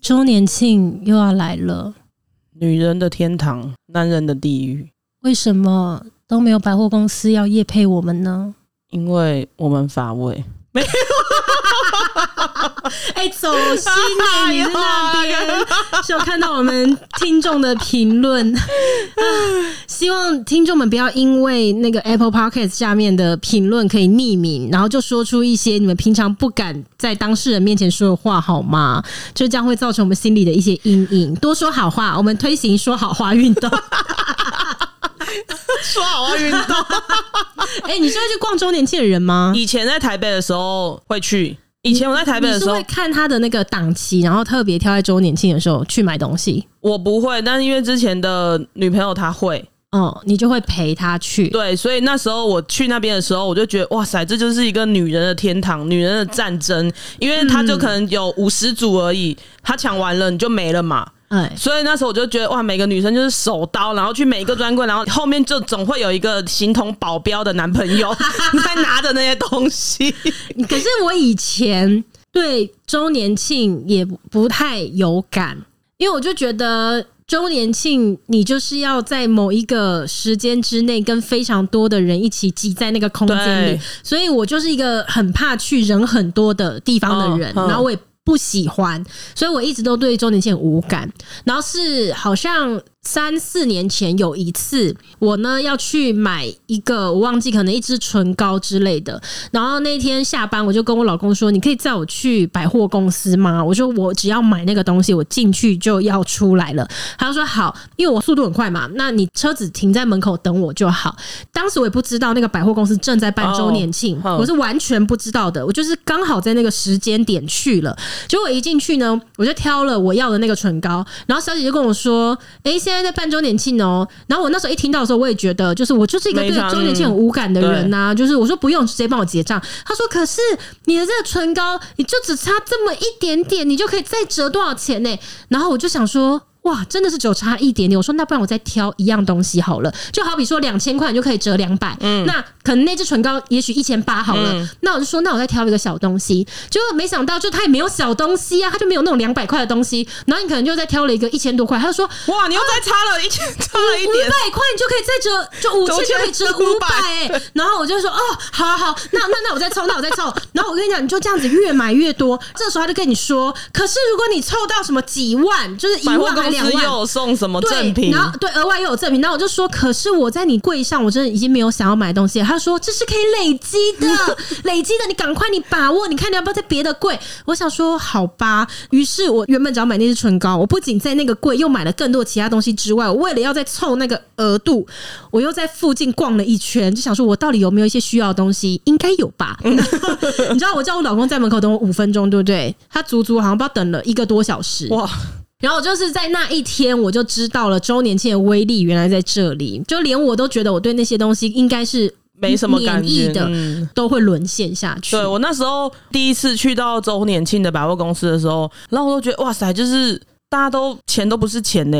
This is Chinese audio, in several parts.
周年庆又要来了，女人的天堂，男人的地狱。为什么都没有百货公司要夜配我们呢？因为我们乏味。没有。哎、欸，走心哎！你在那边就看到我们听众的评论，希望听众们不要因为那个 Apple Podcast 下面的评论可以匿名，然后就说出一些你们平常不敢在当事人面前说的话，好吗？就这样会造成我们心里的一些阴影。多说好话，我们推行说好话运动。说好话运动。哎、欸，你是会去逛周年庆的人吗？以前在台北的时候会去。以前我在台北的时候，会看他的那个档期，然后特别挑在周年庆的时候去买东西。我不会，但是因为之前的女朋友她会，哦，你就会陪她去。对，所以那时候我去那边的时候，我就觉得哇塞，这就是一个女人的天堂，女人的战争，因为她就可能有五十组而已，她抢完了你就没了嘛。哎，所以那时候我就觉得哇，每个女生就是手刀，然后去每一个专柜，然后后面就总会有一个形同保镖的男朋友 在拿着那些东西。可是我以前对周年庆也不太有感，因为我就觉得周年庆你就是要在某一个时间之内跟非常多的人一起挤在那个空间里，所以我就是一个很怕去人很多的地方的人，然后我也。不喜欢，所以我一直都对周年庆无感。然后是好像。三四年前有一次，我呢要去买一个，我忘记可能一支唇膏之类的。然后那天下班，我就跟我老公说：“你可以载我去百货公司吗？”我说：“我只要买那个东西，我进去就要出来了。”他就说：“好，因为我速度很快嘛，那你车子停在门口等我就好。”当时我也不知道那个百货公司正在办周年庆，我是完全不知道的。我就是刚好在那个时间点去了，结果我一进去呢，我就挑了我要的那个唇膏，然后小姐就跟我说：“哎，现在在办周年庆哦，然后我那时候一听到的时候，我也觉得，就是我就是一个对周年庆很无感的人呐、啊，就是我说不用，直接帮我结账。他说，可是你的这个唇膏，你就只差这么一点点，你就可以再折多少钱呢？然后我就想说。哇，真的是只有差一点点。我说那不然我再挑一样东西好了，就好比说两千块你就可以折两百，嗯，那可能那支唇膏也许一千八好了，嗯，那我就说那我再挑一个小东西，结果没想到就他也没有小东西啊，他就没有那种两百块的东西，然后你可能就再挑了一个一千多块，他就说哇，你又再差了一千，差了一点，五百块你就可以再折，就五千 就可以折五百哎，然后我就说哦，好好好，那那那我再凑，那我再凑，然后我跟你讲，你就这样子越买越多，这时候他就跟你说，可是如果你凑到什么几万，就是一万。两万又有送什么赠品？然后对，额外又有赠品。然后我就说，可是我在你柜上，我真的已经没有想要买东西了。他说这是可以累积的，累积的，你赶快你把握，你看你要不要在别的柜？我想说好吧。于是我原本只要买那支唇膏，我不仅在那个柜又买了更多其他东西之外，我为了要再凑那个额度，我又在附近逛了一圈，就想说我到底有没有一些需要的东西？应该有吧。你知道我叫我老公在门口等我五分钟，对不对？他足足好像不知道等了一个多小时哇。然后就是在那一天，我就知道了周年庆的威力原来在这里。就连我都觉得我对那些东西应该是没什么感觉的，都会沦陷下去。对，我那时候第一次去到周年庆的百货公司的时候，然后我都觉得哇塞，就是大家都钱都不是钱呢，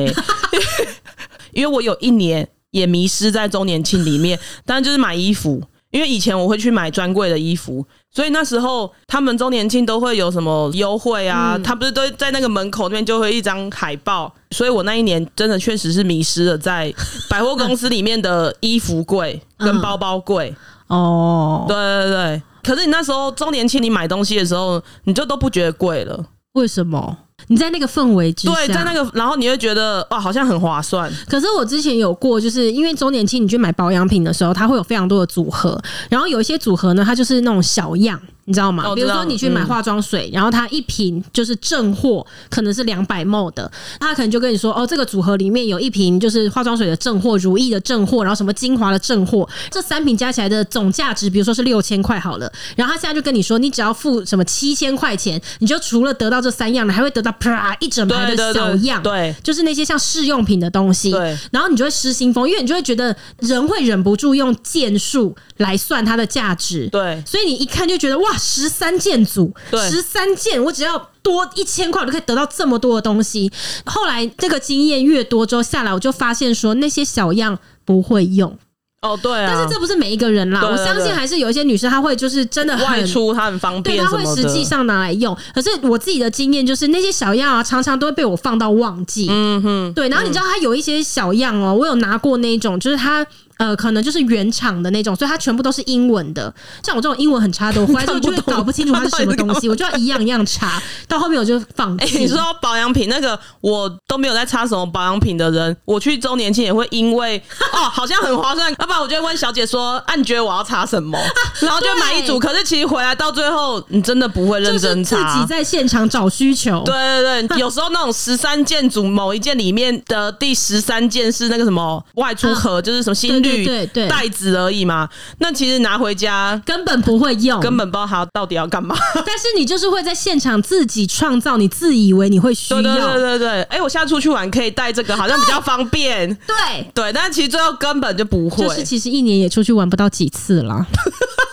因为我有一年也迷失在周年庆里面，当然就是买衣服。因为以前我会去买专柜的衣服，所以那时候他们周年庆都会有什么优惠啊？他不是都在那个门口那边就会一张海报，所以我那一年真的确实是迷失了在百货公司里面的衣服柜 跟包包柜。哦，对对对。可是你那时候周年庆你买东西的时候，你就都不觉得贵了？为什么？你在那个氛围之下，对，在那个，然后你会觉得哇，好像很划算。可是我之前有过，就是因为周年庆，你去买保养品的时候，它会有非常多的组合，然后有一些组合呢，它就是那种小样。你知道吗？比如说你去买化妆水，然后它一瓶就是正货，可能是两百 ml 的，他可能就跟你说哦，这个组合里面有一瓶就是化妆水的正货，如意的正货，然后什么精华的正货，这三瓶加起来的总价值，比如说是六千块好了。然后他现在就跟你说，你只要付什么七千块钱，你就除了得到这三样，你还会得到啪一整排的小样，对，就是那些像试用品的东西。对，然后你就会失心疯，因为你就会觉得人会忍不住用件数来算它的价值。对，所以你一看就觉得哇。十三件组，十三件，我只要多一千块，我就可以得到这么多的东西。后来这个经验越多之后下来，我就发现说那些小样不会用哦，对啊。但是这不是每一个人啦，对对对，我相信还是有一些女生她会就是真的很外出，她很方便，对，她会实际上拿来用。可是我自己的经验就是，那些小样啊，常常都会被我放到忘记。嗯哼，对。然后你知道，它有一些小样哦，我有拿过那种，就是它。呃，可能就是原厂的那种，所以它全部都是英文的。像我这种英文很差的，我回来之后 就会搞不清楚它是什么东西，我就要一样一样查。到后面我就放弃。欸，你说保养品那个，我都没有在擦什么保养品的人，我去周年庆也会因为哦，好像很划算，要不然我就会问小姐说，啊，你觉得我要擦什么？然后就买一组。可是其实回来到最后，你真的不会认真擦。自己在现场找需求。对对对，有时候那种十三件组某一件里面的第十三件是那个什么外出盒，就是什么心率。对对，袋子而已嘛，那其实拿回家根本不会用，根本不知道它到底要干嘛。但是你就是会在现场自己创造，你自以为你会需要。对对对对对，哎、欸，我下次出去玩可以带这个，好像比较方便。对对，但其实最后根本就不会。就是其实一年也出去玩不到几次了。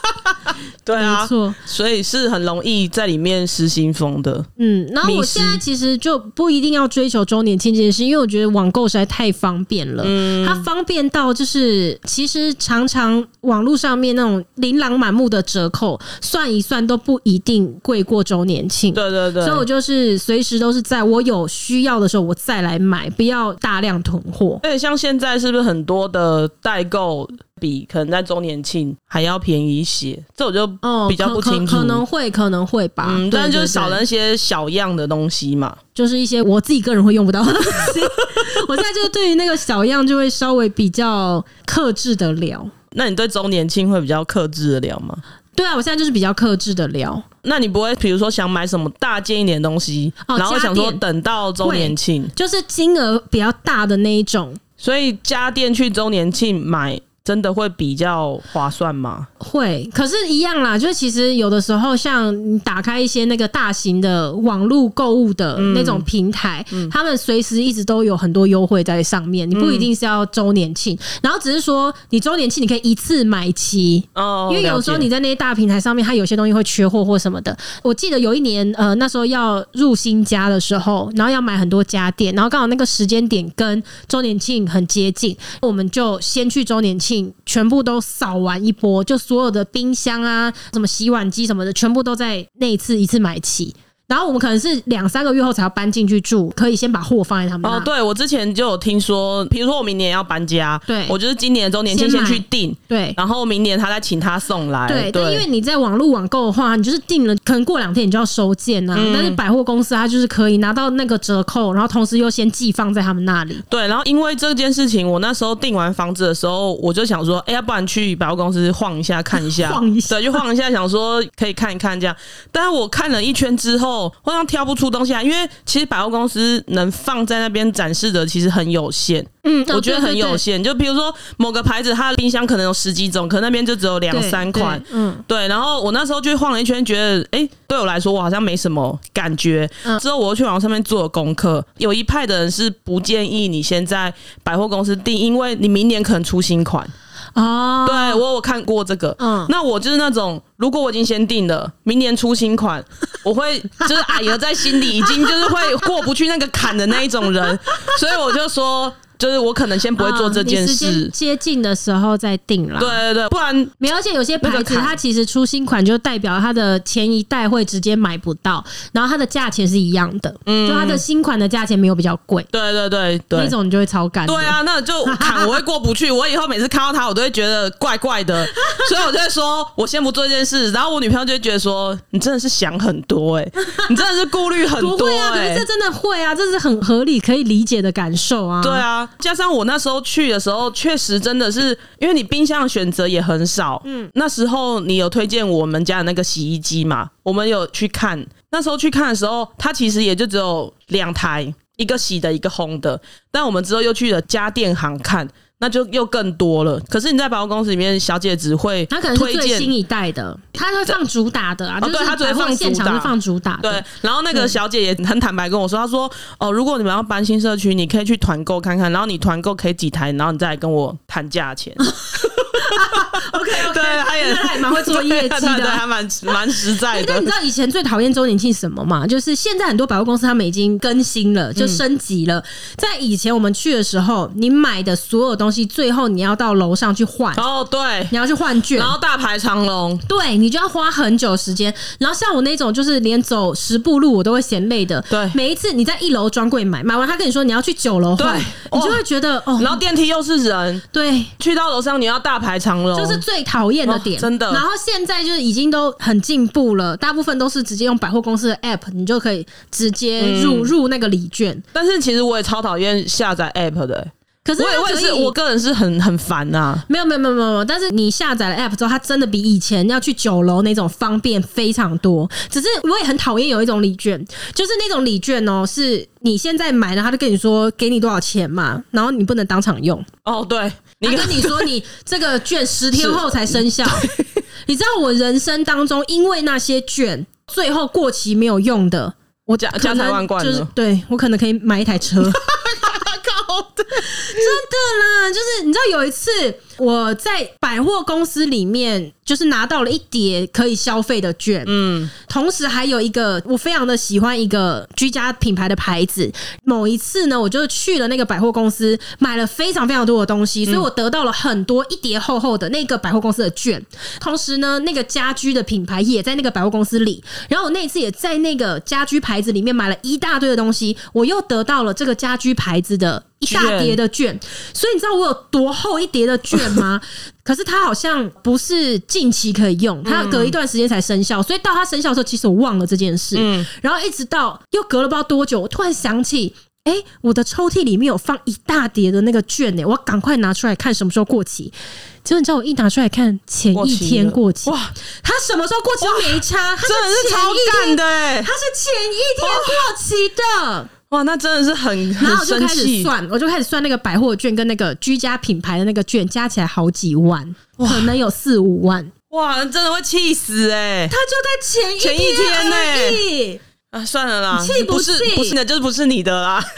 对啊，没错，所以是很容易在里面失心疯的。嗯，然后我现在其实就不一定要追求周年庆这件事，因为我觉得网购实在太方便了。嗯，它方便到就是其实常常网络上面那种琳琅满目的折扣，算一算都不一定贵过周年庆。对对对，所以我就是随时都是在我有需要的时候我再来买，不要大量囤货。而且，像现在是不是很多的代购？比可能在周年庆还要便宜一些，这我就比较不清楚，哦、可，能会可能会吧，嗯，但就是少了一些小样的东西嘛，就是一些我自己个人会用不到的东西。我现在就是对于那个小样就会稍微比较克制的了。那你对周年庆会比较克制的了吗？对啊，我现在就是比较克制的了。那你不会比如说想买什么大件一点的东西，哦、然后想说等到周年庆，就是金额比较大的那一种，所以家电去周年庆买。真的会比较划算吗？会，可是，一样啦。就是其实有的时候，像你打开一些那个大型的网络购物的那种平台，他们随时一直都有很多优惠在上面。你不一定是要周年庆，嗯、然后只是说你周年庆你可以一次买齐哦。因为有时候你在那些大平台上面，它有些东西会缺货或什么的。我记得有一年，呃，那时候要入新家的时候，然后要买很多家电，然后刚好那个时间点跟周年庆很接近，我们就先去周年庆。全部都扫完一波，就所有的冰箱啊、什么洗碗机什么的，全部都在那一次一次买齐。然后我们可能是两三个月后才要搬进去住，可以先把货放在他们那。哦，对，我之前就有听说，比如说我明年要搬家，对，我就是今年周年庆先去订，对，然后明年他再请他送来。对，对，因为你在网络网购的话，你就是订了，可能过两天你就要收件呐、啊。嗯、但是百货公司它就是可以拿到那个折扣，然后同时又先寄放在他们那里。对，然后因为这件事情，我那时候订完房子的时候，我就想说，哎，要不然去百货公司晃一下看一下，晃一下，对，就晃一下，想说可以看一看这样。但是我看了一圈之后，好像挑不出东西啊，因为其实百货公司能放在那边展示的其实很有限，嗯，我觉得很有限。就比如说某个牌子，它的冰箱可能有十几种，可能那边就只有两三款，嗯，对。然后我那时候就晃了一圈，觉得哎、欸，对我来说我好像没什么感觉。之后我又去网上面做了功课，有一派的人是不建议你先在百货公司订，因为你明年可能出新款。哦，对我有看过这个，嗯，那我就是那种，如果我已经先定了，明年出新款，我会就是哎呀，在心里已经就是会过不去那个坎的那一种人，所以我就说。就是我可能先不会做这件事，哦、接近的时候再定了。对对对，不然没有。而且有些牌子它其实出新款，就代表它的前一代会直接买不到，然后它的价钱是一样的，嗯，就它的新款的价钱没有比较贵。对对对对，那种你就会超干。对啊，那就坎我会过不去。我以后每次看到它，我都会觉得怪怪的，所以我就会说，我先不做这件事。然后我女朋友就会觉得说，你真的是想很多哎、欸，你真的是顾虑很多哎、欸。可是这真的会啊，这是很合理可以理解的感受啊。对啊。加上我那时候去的时候，确实真的是因为你冰箱的选择也很少。嗯，那时候你有推荐我们家的那个洗衣机嘛？我们有去看，那时候去看的时候，它其实也就只有两台，一个洗的，一个烘的。但我们之后又去了家电行看。那就又更多了。可是你在百货公司里面，小姐只会她可能是最新一代的，她会放主打的啊。对，她只会放现场是放主打。对，然后那个小姐也很坦白跟我说，她说：“哦，如果你们要搬新社区，你可以去团购看看，然后你团购可以几台，然后你再来跟我谈价钱。” OK OK，对，他也他也蛮会做业绩的，对，还蛮蛮实在的。但你知道以前最讨厌周年庆什么吗？就是现在很多百货公司他们已经更新了，就升级了。在以前我们去的时候，你买的所有东西，最后你要到楼上去换。哦，对，你要去换券，然后大排长龙，对你就要花很久时间。然后像我那种，就是连走十步路我都会嫌累的。对，每一次你在一楼专柜买，买完他跟你说你要去九楼换，你就会觉得哦，然后电梯又是人，对，去到楼上你要大排长龙，就是最讨厌的点，真的。然后现在就是已经都很进步了，大部分都是直接用百货公司的 app，你就可以直接入入那个礼券。但是其实我也超讨厌下载 app 的。可是我也是，我个人是很很烦呐。没有没有没有没有，但是你下载了 app 之后，它真的比以前要去酒楼那种方便非常多。只是我也很讨厌有一种礼券，就是那种礼券哦，是你现在买了，他就跟你说给你多少钱嘛，然后你不能当场用。哦，对，他跟你说你这个券十天后 才生效。你知道我人生当中因为那些券最后过期没有用的，我家家财万贯，就是对我可能可以买一台车。哦，对 真的啦，就是你知道有一次我在百货公司里面，就是拿到了一叠可以消费的券，嗯，同时还有一个我非常的喜欢一个居家品牌的牌子。某一次呢，我就去了那个百货公司，买了非常非常多的东西，所以我得到了很多一叠厚厚的那个百货公司的券。同时呢，那个家居的品牌也在那个百货公司里，然后我那一次也在那个家居牌子里面买了一大堆的东西，我又得到了这个家居牌子的。一大叠的券，所以你知道我有多厚一叠的券吗？可是它好像不是近期可以用，它要隔一段时间才生效，所以到它生效的时候，其实我忘了这件事。嗯，然后一直到又隔了不知道多久，我突然想起，哎，我的抽屉里面有放一大叠的那个券呢，我赶快拿出来看什么时候过期。结果你知道我一拿出来看，前一天过期。哇，它什么时候过期都没差，它真的是超干的，它是前一天过期的。哇，那真的是很，然后我就开始算，我就开始算那个百货券跟那个居家品牌的那个券加起来好几万，可能有四五万。哇，真的会气死哎！他就在前一前一天呢。啊，算了啦，气不是？不是的，就是不是你的啦。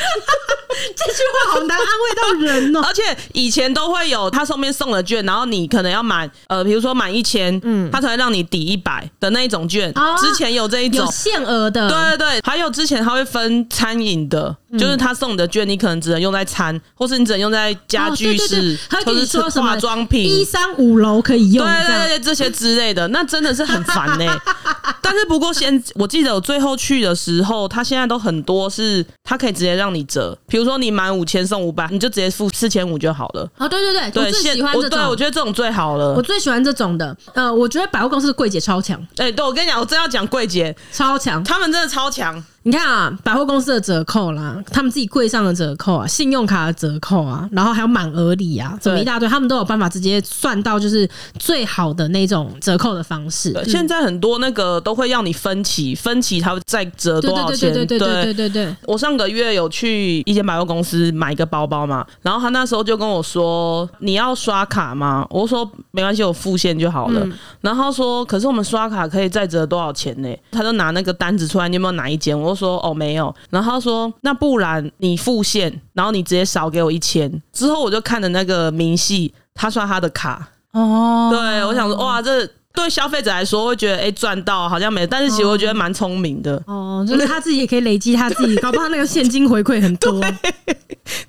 这句话好难安慰到人哦。而且以前都会有他上面送的券，然后你可能要满呃，比如说满一千，嗯，他才会让你抵一百的那一种券。之前有这一种限额的，对对对。还有之前他会分餐饮的，就是他送的券，你可能只能用在餐，或是你只能用在家居室，或者是化妆品，一三五楼可以用，对对对，这些之类的，那真的是很烦呢。但是不过先我记得我最后去的时候，他现在都很多是，他可以直接让你折，比如说你满五千送五百，你就直接付四千五就好了。哦，对对对，对，我最喜欢这种，对，我觉得这种最好了。我最喜欢这种的，呃，我觉得百货公司的柜姐超强。哎、欸，对，我跟你讲，我真要讲柜姐超强，他们真的超强。你看啊，百货公司的折扣啦，他们自己柜上的折扣啊，信用卡的折扣啊，然后还有满额礼啊，怎么一大堆，他们都有办法直接算到就是最好的那种折扣的方式。现在很多那个都都会要你分期分期他会再折多少钱。对对对我上个月有去一间百货公司买一个包包嘛然后他那时候就跟我说你要刷卡吗？我说没关系我付现就好了。然后说可是我们刷卡可以再折多少钱呢？他就拿那个单子出来你有没有拿一间？我就说哦没有。然后他说那不然你付现然后你直接少给我一千。之后我就看着那个明细他刷他的卡。哦。对我想说哇这对消费者来说会觉得哎赚到好像没，但是其实我觉得蛮聪明的哦，就是他自己也可以累积他自己，搞不好那个现金回馈很多。对，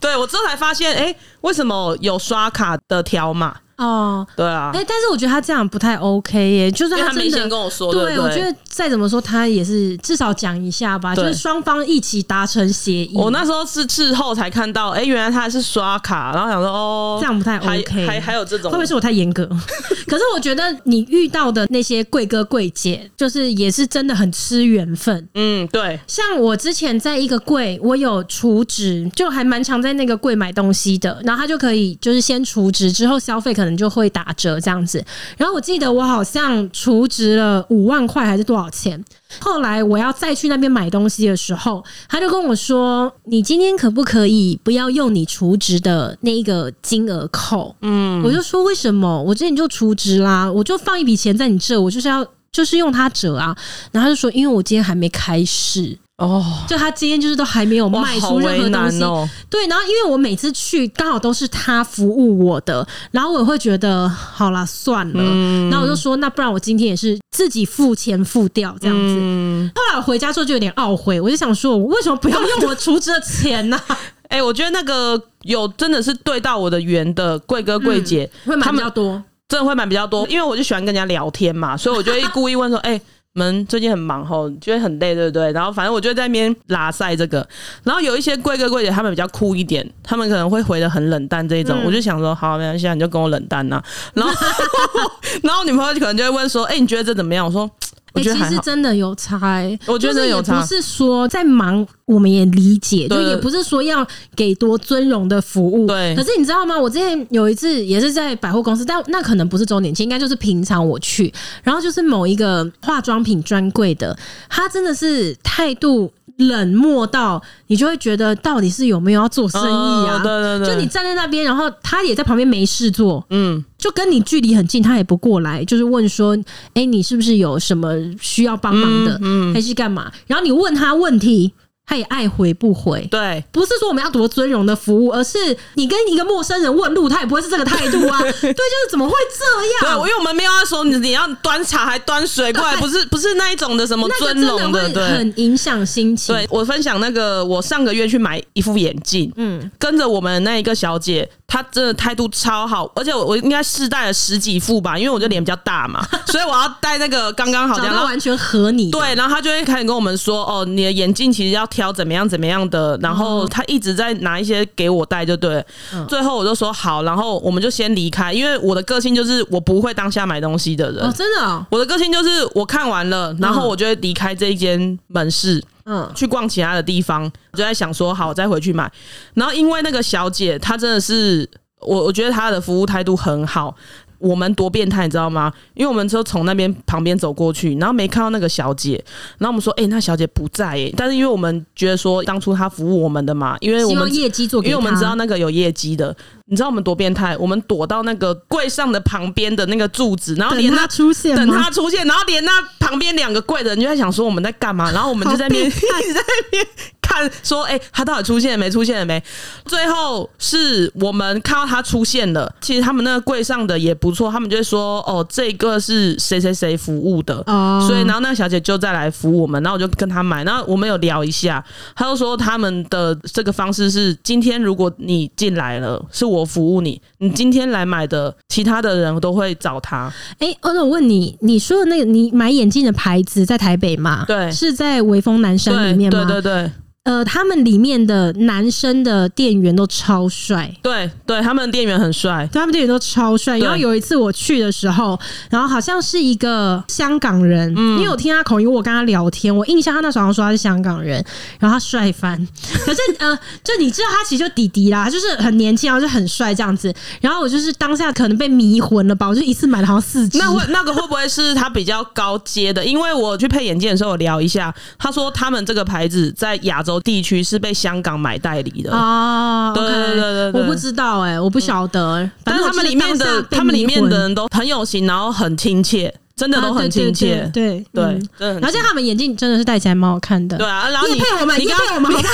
对我之后才发现哎，为什么有刷卡的条码？哦，对啊，哎、欸，但是我觉得他这样不太 OK 耶，就是他没先跟我说，对，我觉得再怎么说他也是至少讲一下吧，就是双方一起达成协议。我那时候是事后才看到，哎、欸，原来他是刷卡，然后想说哦，这样不太 OK，还还，还有这种，会不会是我太严格？可是我觉得你遇到的那些贵哥贵姐，就是也是真的很吃缘分。嗯，对，像我之前在一个柜，我有储值，就还蛮常在那个柜买东西的，然后他就可以就是先储值，之后消费可能就会打折这样子，然后我记得我好像储值了五万块还是多少钱？后来我要再去那边买东西的时候，他就跟我说：“你今天可不可以不要用你储值的那一个金额扣？”嗯，我就说：“为什么？我之前就储值啦，我就放一笔钱在你这，我就是要就是用它折啊。”然后他就说：“因为我今天还没开市。”哦，就他今天就是都还没有卖出任何东西。哦、对，然后因为我每次去刚好都是他服务我的，然后我会觉得好啦，算了，嗯、然后我就说那不然我今天也是自己付钱付掉这样子。嗯、后来我回家之后就有点懊悔，我就想说我为什么不要用我储值的钱呢、啊？哎、欸，我觉得那个有真的是对到我的缘的贵哥贵姐、嗯、会买比较多，真的会买比较多，因为我就喜欢跟人家聊天嘛，所以我就会故意问说，哎、欸。们最近很忙吼，觉得很累，对不对？然后反正我就在那边拉塞这个，然后有一些贵哥贵姐他们比较酷一点，他们可能会回的很冷淡这一种，嗯、我就想说好，没关系，你就跟我冷淡呐、啊。然后，然后女朋友可能就会问说，哎、欸，你觉得这怎么样？我说。我觉得还其实真的有差、欸，我觉得有差。不是说在忙，我们也理解，就也不是说要给多尊荣的服务。对。可是你知道吗？我之前有一次也是在百货公司，但那可能不是周年庆，应该就是平常我去，然后就是某一个化妆品专柜的，他真的是态度。冷漠到你就会觉得到底是有没有要做生意啊？哦、对对对，就你站在那边，然后他也在旁边没事做，嗯，就跟你距离很近，他也不过来，就是问说，哎、欸，你是不是有什么需要帮忙的，嗯，嗯还是干嘛？然后你问他问题。他也爱回不回，对，不是说我们要多尊荣的服务，而是你跟一个陌生人问路，他也不会是这个态度啊。对，就是怎么会这样？对，因为我们没有要说你你要端茶还端水过来，不是不是那一种的什么尊荣的，对，很影响心情。对，我分享那个，我上个月去买一副眼镜，嗯，跟着我们那一个小姐。她真的态度超好，而且我我应该试戴了十几副吧，因为我就脸比较大嘛，所以我要戴那个刚刚好，这样完全合你。对，然后她就会开始跟我们说，哦，你的眼镜其实要挑怎么样怎么样的，然后他一直在拿一些给我带，就对。嗯、最后我就说好，然后我们就先离开，因为我的个性就是我不会当下买东西的人。哦，真的、哦，我的个性就是我看完了，然后我就会离开这一间门市。嗯，去逛其他的地方，我就在想说，好，我再回去买。然后因为那个小姐，她真的是我，我觉得她的服务态度很好。我们多变态，你知道吗？因为我们就从那边旁边走过去，然后没看到那个小姐，然后我们说，哎、欸，那小姐不在哎、欸。但是因为我们觉得说，当初她服务我们的嘛，因为我们业绩做，因为我们知道那个有业绩的。你知道我们多变态？我们躲到那个柜上的旁边的那个柱子，然后连他出现，等他出现，然后连那旁边两个柜的人就在想说我们在干嘛？然后我们就在那边一直在那边看，说哎、欸，他到底出现了没？出现了没？最后是我们看到他出现了。其实他们那个柜上的也不错，他们就会说哦，这个是谁谁谁服务的哦。所以然后那个小姐就再来服务我们，然后我就跟他买，然后我们有聊一下，他就说他们的这个方式是今天如果你进来了，是我。服务你，你今天来买的，其他的人都会找他。哎、欸，那我问你，你说的那个你买眼镜的牌子在台北吗？对，是在微风南山里面吗？对对对。呃，他们里面的男生的店员都超帅，对对，他们店员很帅，他们店员都超帅。然后有一次我去的时候，然后好像是一个香港人，嗯、因为我听他口音，我跟他聊天，我印象他那时候好像说他是香港人，然后他帅翻。可是呃，就你知道他其实就弟弟啦，就是很年轻，然后就很帅这样子。然后我就是当下可能被迷魂了吧，我就一次买了好像四只。那会那个会不会是他比较高阶的？因为我去配眼镜的时候，我聊一下，他说他们这个牌子在亚洲。地区是被香港买代理的。啊，对对对对，我不知道哎，我不晓得，但是他们里面的他们里面的人都很有型，然后很亲切。真的都很亲切，对对，然后像他们眼镜真的是戴起来蛮好看的。对啊，然后你配我们，你配我们好不好？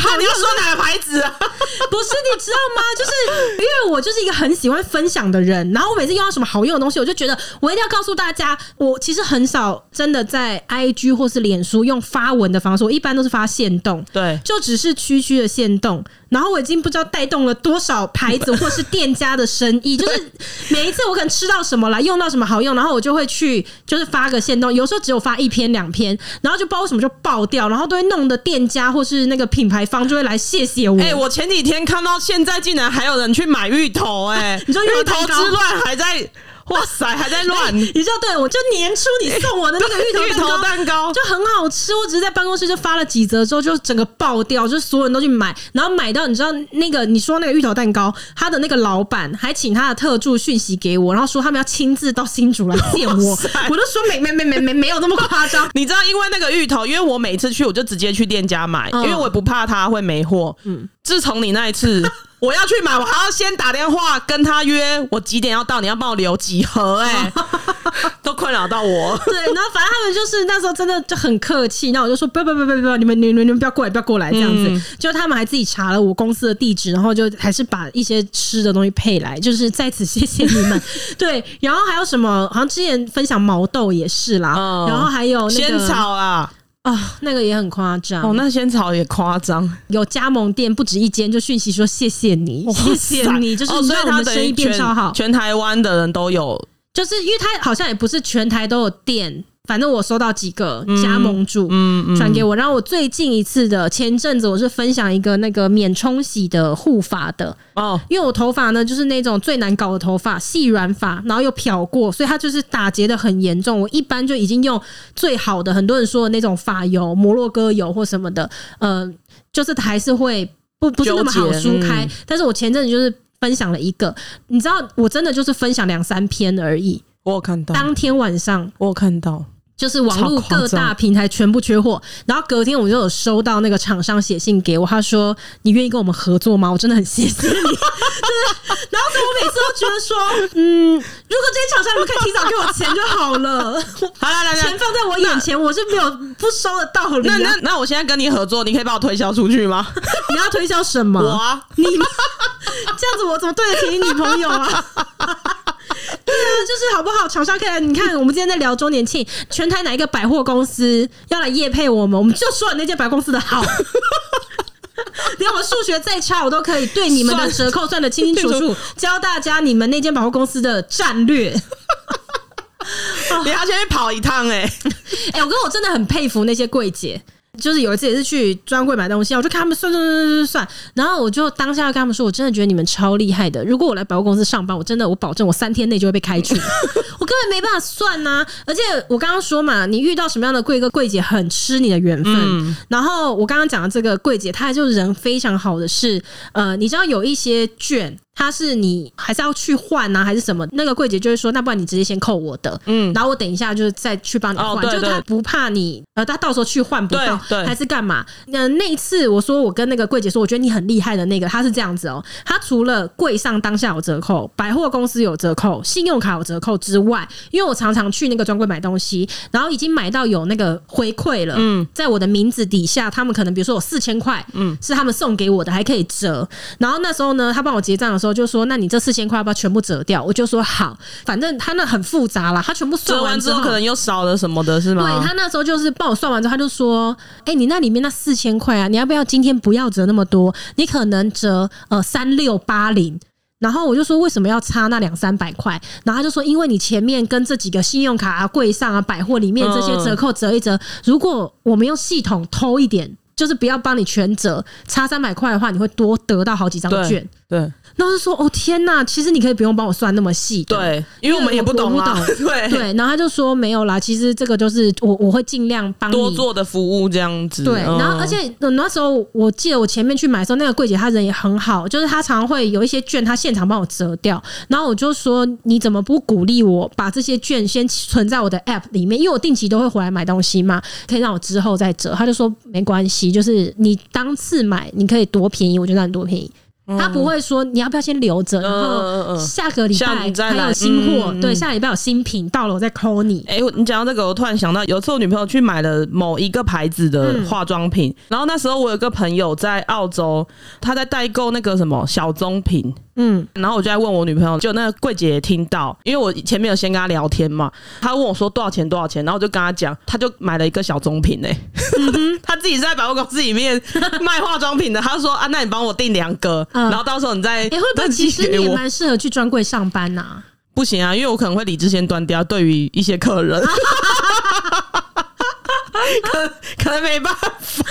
好，你要说哪个牌子啊？不是，你知道吗？就是因为我就是一个很喜欢分享的人，然后我每次用到什么好用的东西，我就觉得我一定要告诉大家。我其实很少真的在 IG 或是脸书用发文的方式，我一般都是发现动，对，就只是区区的现动。然后我已经不知道带动了多少牌子或是店家的生意，就是每一次我可能吃到什么来用到什么好用，然后我就会去就是发个限动，有时候只有发一篇两篇，然后就不知道为什么就爆掉，然后都会弄得店家或是那个品牌方就会来谢谢我。哎、欸，我前几天看到现在竟然还有人去买芋头、欸，哎，你说芋头之乱还在。哇塞，还在乱！你知道，对我就年初你送我的那个芋头蛋糕就很好吃。我只是在办公室就发了几则之后，就整个爆掉，就所有人都去买，然后买到你知道那个你说那个芋头蛋糕，他的那个老板还请他的特助讯息给我，然后说他们要亲自到新竹来见我。我就说没没没没没没有那么夸张。你知道，因为那个芋头，因为我每次去我就直接去店家买，因为我也不怕他会没货。嗯，自从你那一次。我要去买，我还要先打电话跟他约，我几点要到？你要帮我留几盒？哎，都困扰到我。对，然后反正他们就是那时候真的就很客气，那我就说不要不要不要不要，你们你们你们不要过来不要过来这样子。嗯、就他们还自己查了我公司的地址，然后就还是把一些吃的东西配来，就是在此谢谢你们。对，然后还有什么？好像之前分享毛豆也是啦，哦、然后还有那个仙草啊。啊、哦，那个也很夸张。哦，那仙草也夸张，有加盟店不止一间，就讯息说谢谢你，谢谢你，就是让我们生意变超好，全台湾的人都有，就是因为他好像也不是全台都有店。反正我收到几个加盟主，传给我。然后我最近一次的前阵子，我是分享一个那个免冲洗的护发的哦，因为我头发呢就是那种最难搞的头发，细软发，然后又漂过，所以它就是打结的很严重。我一般就已经用最好的，很多人说的那种发油，摩洛哥油或什么的，呃，就是还是会不不是那么好梳开。但是我前阵子就是分享了一个，你知道，我真的就是分享两三篇而已。我有看到，当天晚上我有看到。就是网络各大平台全部缺货，然后隔天我就有收到那个厂商写信给我，他说：“你愿意跟我们合作吗？”我真的很谢谢你。就是，然后所以我每次都觉得说，嗯，如果这些厂商你们可以提早给我钱就好了。好了来来，钱放在我眼前，我是没有不收的道理啊。那那那我现在跟你合作，你可以把我推销出去吗？你要推销什么？我啊，你这样子我怎么对得起你女朋友啊？对啊，就是好不好？厂商可以来，你看，我们今天在聊周年庆，全台哪一个百货公司要来夜配我们，我们就说那间百货公司的好。连我数学再差，我都可以对你们的折扣算得清清楚楚，教大家你们那间百货公司的战略。你要先去跑一趟 哎、欸！哎、欸，我跟我真的很佩服那些柜姐。就是有一次也是去专柜买东西，我就看他们算算算算算，然后我就当下跟他们说，我真的觉得你们超厉害的。如果我来百货公司上班，我真的我保证我三天内就会被开除，我根本没办法算呐、啊。而且我刚刚说嘛，你遇到什么样的柜哥柜姐很吃你的缘分。嗯、然后我刚刚讲的这个柜姐，她就人非常好的是，呃，你知道有一些券。他是你还是要去换呢、啊，还是什么？那个柜姐就会说，那不然你直接先扣我的，嗯，然后我等一下就是再去帮你换，哦、就他不怕你，呃，他到时候去换不到，还是干嘛？那那一次我说我跟那个柜姐说，我觉得你很厉害的那个，他是这样子哦，他除了柜上当下有折扣，百货公司有折扣，信用卡有折扣之外，因为我常常去那个专柜买东西，然后已经买到有那个回馈了，嗯，在我的名字底下，他们可能比如说有四千块，嗯，是他们送给我的，还可以折，然后那时候呢，他帮我结账的时候。就说，那你这四千块要不要全部折掉？我就说好，反正他那很复杂啦，他全部算完之后，折完之后可能又少了什么的，是吗？对，他那时候就是帮我算完之后，他就说：“哎、欸，你那里面那四千块啊，你要不要今天不要折那么多？你可能折呃三六八零。”然后我就说：“为什么要差那两三百块？”然后他就说：“因为你前面跟这几个信用卡啊、柜上啊、百货里面这些折扣折一折，如果我们用系统偷一点，就是不要帮你全折，差三百块的话，你会多得到好几张券。”对。对然后就说：“哦天呐，其实你可以不用帮我算那么细。”对，因为我们也不懂啊。对对，然后他就说：“没有啦，其实这个就是我我会尽量帮你多做的服务这样子。”对，然后而且那时候我记得我前面去买的时候，那个柜姐她人也很好，就是她常常会有一些券，她现场帮我折掉。然后我就说：“你怎么不鼓励我把这些券先存在我的 App 里面？因为我定期都会回来买东西嘛，可以让我之后再折。”他就说：“没关系，就是你当次买，你可以多便宜，我就让你多便宜。”他不会说你要不要先留着，然后下个礼拜还有新货，对，下礼拜有新品到了我再 call 你。哎，你讲到这个，我突然想到，有一次我女朋友去买了某一个牌子的化妆品，然后那时候我有个朋友在澳洲，他在代购那个什么小棕瓶。嗯，然后我就在问我女朋友，就那个柜姐也听到，因为我前面有先跟她聊天嘛，她问我说多少钱多少钱，然后我就跟她讲，她就买了一个小棕瓶诶、欸，嗯、她自己在百货公司里面卖化妆品的，她说啊，那你帮我订两个，嗯、然后到时候你再，哎、欸，会不会其实你也蛮适合去专柜上班呐、啊？不行啊，因为我可能会理智先端掉，对于一些客人，可可能没办法，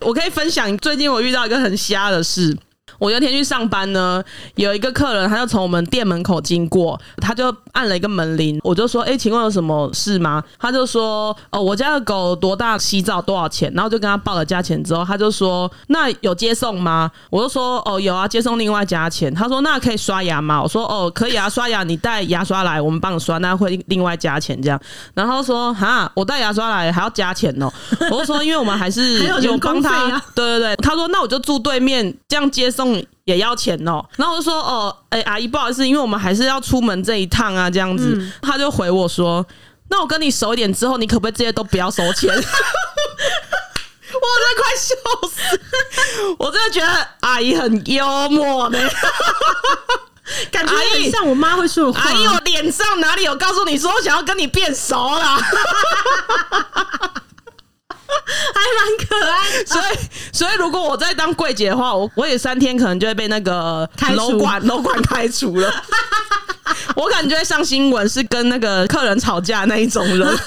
我可以分享最近我遇到一个很瞎的事。我有一天去上班呢，有一个客人，他就从我们店门口经过，他就按了一个门铃，我就说：“哎、欸，请问有什么事吗？”他就说：“哦，我家的狗多大，洗澡多少钱？”然后就跟他报了价钱之后，他就说：“那有接送吗？”我就说：“哦，有啊，接送另外加钱。”他说：“那可以刷牙吗？”我说：“哦，可以啊，刷牙你带牙刷来，我们帮你刷，那会另外加钱这样。”然后说：“哈，我带牙刷来还要加钱哦。” 我就说：“因为我们还是有帮他，对对对。”他说：“那我就住对面，这样接送。”送也要钱哦。然后我就说哦，哎、欸，阿姨不好意思，因为我们还是要出门这一趟啊，这样子。嗯、他就回我说，那我跟你熟一点之后，你可不可以这些都不要收钱？我真的快笑死！我真的觉得阿姨很幽默呢。感觉很像我妈会说的话。阿姨，我脸上哪里有告诉你说我想要跟你变熟啦？还蛮可爱。所以，所以如果我在当柜姐的话，我我也三天可能就会被那个楼管楼管开除了。我感觉上新闻是跟那个客人吵架那一种人。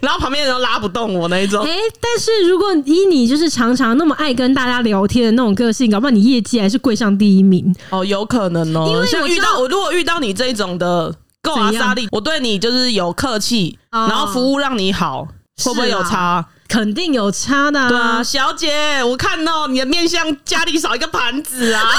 然后旁边人都拉不动我那一种。哎、欸，但是如果以你就是常常那么爱跟大家聊天的那种个性，搞不好你业绩还是柜上第一名哦，有可能哦。因为像遇到我，如果遇到你这一种的够阿莎力，我对你就是有客气，然后服务让你好，会不会有差？肯定有差的，啊，对啊，小姐，我看到你的面相，家里少一个盘子啊！